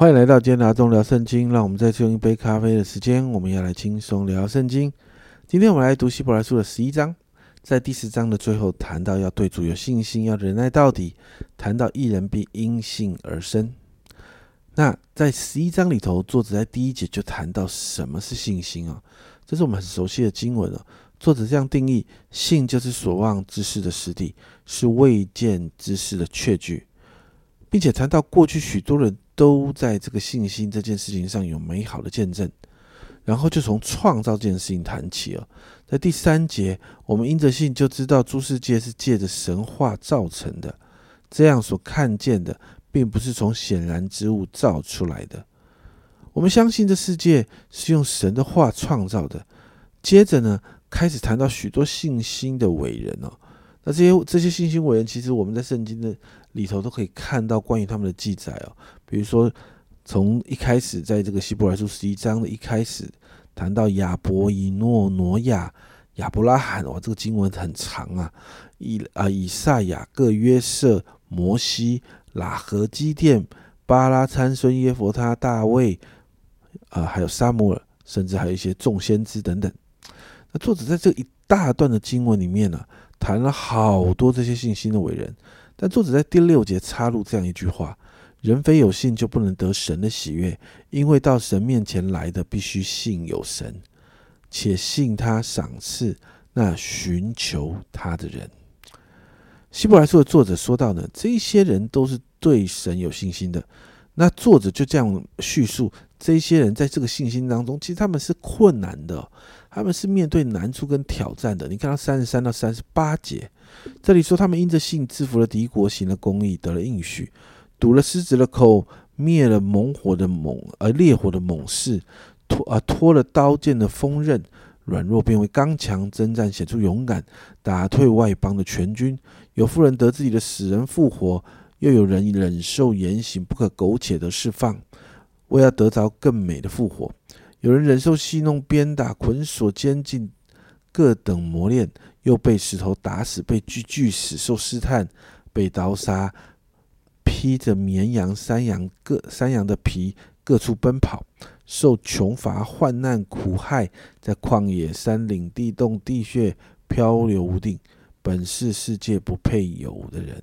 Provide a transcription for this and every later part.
欢迎来到今天的阿忠聊圣经。让我们再次用一杯咖啡的时间，我们要来轻松聊圣经。今天我们来读希伯来书的十一章，在第十章的最后谈到要对主有信心，要忍耐到底，谈到一人必因信而生。那在十一章里头，作者在第一节就谈到什么是信心啊？这是我们很熟悉的经文哦。作者这样定义：信就是所望之事的实底，是未见之事的确据，并且谈到过去许多人。都在这个信心这件事情上有美好的见证，然后就从创造这件事情谈起了。在第三节，我们因着信就知道诸世界是借着神话造成的，这样所看见的，并不是从显然之物造出来的。我们相信这世界是用神的话创造的。接着呢，开始谈到许多信心的伟人哦。那这些这些信心伟人，其实我们在圣经的里头都可以看到关于他们的记载哦。比如说，从一开始，在这个希伯来书十一章的一开始，谈到亚伯、以诺、挪亚、亚伯拉罕，哇，这个经文很长啊。以啊，以赛亚、各约瑟、摩西、拉合基甸、巴拉参孙、耶佛他、大卫，啊，还有撒母耳，甚至还有一些众先知等等。那作者在这一大段的经文里面呢，谈了好多这些信心的伟人，但作者在第六节插入这样一句话。人非有信就不能得神的喜悦，因为到神面前来的必须信有神，且信他赏赐那寻求他的人。希伯来书的作者说到呢，这些人都是对神有信心的。那作者就这样叙述，这些人在这个信心当中，其实他们是困难的，他们是面对难处跟挑战的。你看到三十三到三十八节，这里说他们因着信制服了敌国，行了公义，得了应许。堵了狮子的口，灭了猛火的猛，而烈火的猛士，脱啊脱了刀剑的锋刃，软弱变为刚强，征战显出勇敢，打退外邦的全军。有妇人得自己的死人复活，又有人忍受严刑不可苟且的释放，为要得着更美的复活。有人忍受戏弄、鞭打、捆锁、监禁，各等磨练，又被石头打死，被锯锯死，受试探，被刀杀。披着绵羊、山羊各山羊的皮，各处奔跑，受穷乏、患难、苦害，在旷野、山岭、地洞、地穴漂流无定，本是世界不配有的人。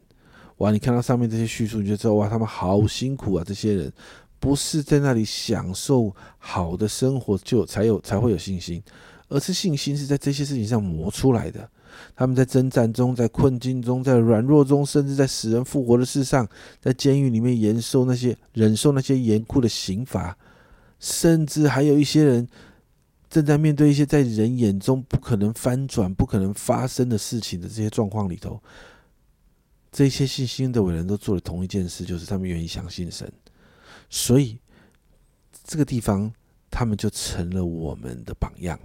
哇！你看到上面这些叙述，你就知道哇，他们好辛苦啊！这些人不是在那里享受好的生活就才有才会有信心，而是信心是在这些事情上磨出来的。他们在征战中，在困境中，在软弱中，甚至在死人复活的事上，在监狱里面忍受那些忍受那些严酷的刑罚，甚至还有一些人正在面对一些在人眼中不可能翻转、不可能发生的事情的这些状况里头，这些信心的伟人都做了同一件事，就是他们愿意相信神，所以这个地方他们就成了我们的榜样。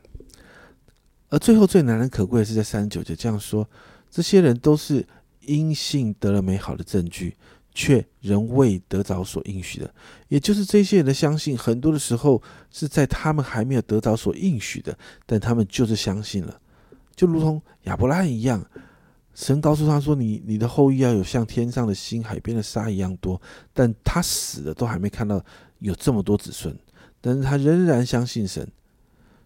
而最后最难能可贵的是，在三十九节这样说：这些人都是因信得了美好的证据，却仍未得着所应许的。也就是这些人的相信，很多的时候是在他们还没有得着所应许的，但他们就是相信了，就如同亚伯拉罕一样。神告诉他说：“你你的后裔要有像天上的星、海边的沙一样多。”但他死了都还没看到有这么多子孙，但是他仍然相信神。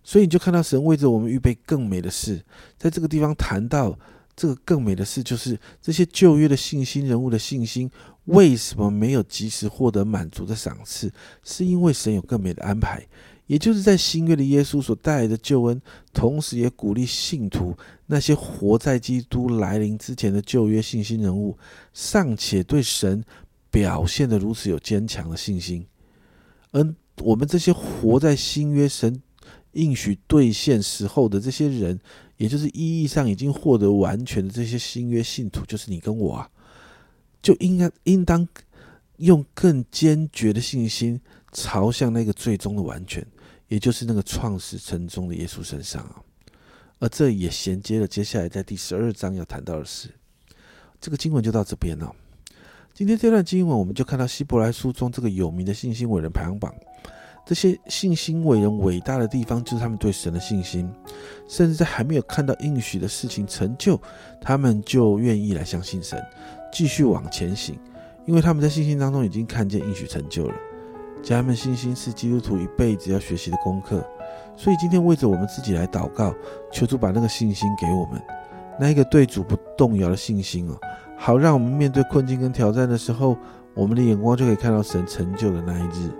所以你就看到神为着我们预备更美的事，在这个地方谈到这个更美的事，就是这些旧约的信心人物的信心为什么没有及时获得满足的赏赐，是因为神有更美的安排，也就是在新约的耶稣所带来的救恩，同时也鼓励信徒那些活在基督来临之前的旧约信心人物，尚且对神表现的如此有坚强的信心，而我们这些活在新约神。应许兑现时候的这些人，也就是意义上已经获得完全的这些新约信徒，就是你跟我啊，就应该应当用更坚决的信心朝向那个最终的完全，也就是那个创始成宗的耶稣身上啊。而这也衔接了接下来在第十二章要谈到的事。这个经文就到这边了。今天这段经文，我们就看到希伯来书中这个有名的信心伟人排行榜。这些信心伟人伟大的地方，就是他们对神的信心，甚至在还没有看到应许的事情成就，他们就愿意来相信神，继续往前行，因为他们在信心当中已经看见应许成就了。家人们，信心是基督徒一辈子要学习的功课。所以今天为着我们自己来祷告，求主把那个信心给我们，那一个对主不动摇的信心哦，好让我们面对困境跟挑战的时候，我们的眼光就可以看到神成就的那一日，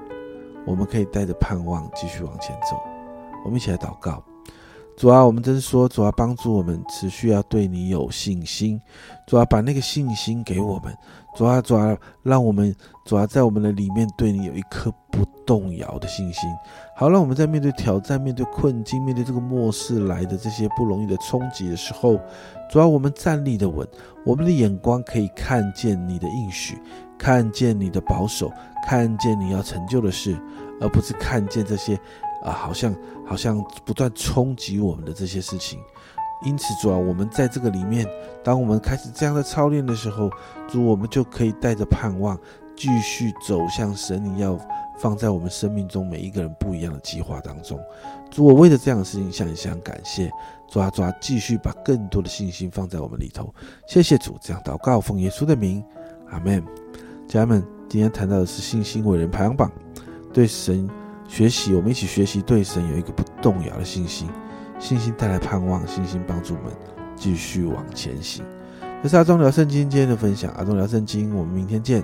我们可以带着盼望继续往前走。我们一起来祷告。主啊，我们真说，主啊，帮助我们持续要对你有信心。主啊，把那个信心给我们。主啊，主啊，让我们主啊，在我们的里面对你有一颗不动摇的信心。好，让我们在面对挑战、面对困境、面对这个末世来的这些不容易的冲击的时候，主啊，我们站立的稳，我们的眼光可以看见你的应许，看见你的保守，看见你要成就的事，而不是看见这些。啊，好像好像不断冲击我们的这些事情，因此主啊，我们在这个里面，当我们开始这样的操练的时候，主，我们就可以带着盼望，继续走向神你要放在我们生命中每一个人不一样的计划当中。主，我为了这样的事情向你向感谢，抓抓，继续把更多的信心放在我们里头。谢谢主，这样祷告奉耶稣的名，阿门。家人们，今天谈到的是信心伟人排行榜，对神。学习，我们一起学习，对神有一个不动摇的信心，信心带来盼望，信心帮助我们继续往前行。这是阿忠聊圣经今天的分享，阿忠聊圣经，我们明天见。